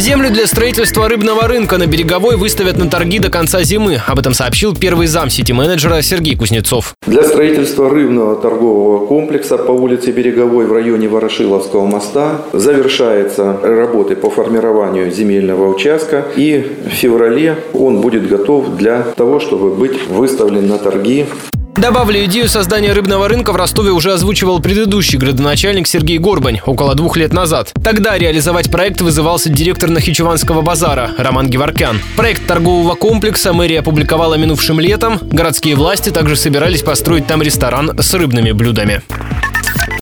Землю для строительства рыбного рынка на Береговой выставят на торги до конца зимы. Об этом сообщил первый зам сити-менеджера Сергей Кузнецов. Для строительства рыбного торгового комплекса по улице Береговой в районе Ворошиловского моста завершаются работы по формированию земельного участка. И в феврале он будет готов для того, чтобы быть выставлен на торги Добавлю, идею создания рыбного рынка в Ростове уже озвучивал предыдущий градоначальник Сергей Горбань около двух лет назад. Тогда реализовать проект вызывался директор Нахичеванского базара Роман Геворкян. Проект торгового комплекса мэрия опубликовала минувшим летом. Городские власти также собирались построить там ресторан с рыбными блюдами.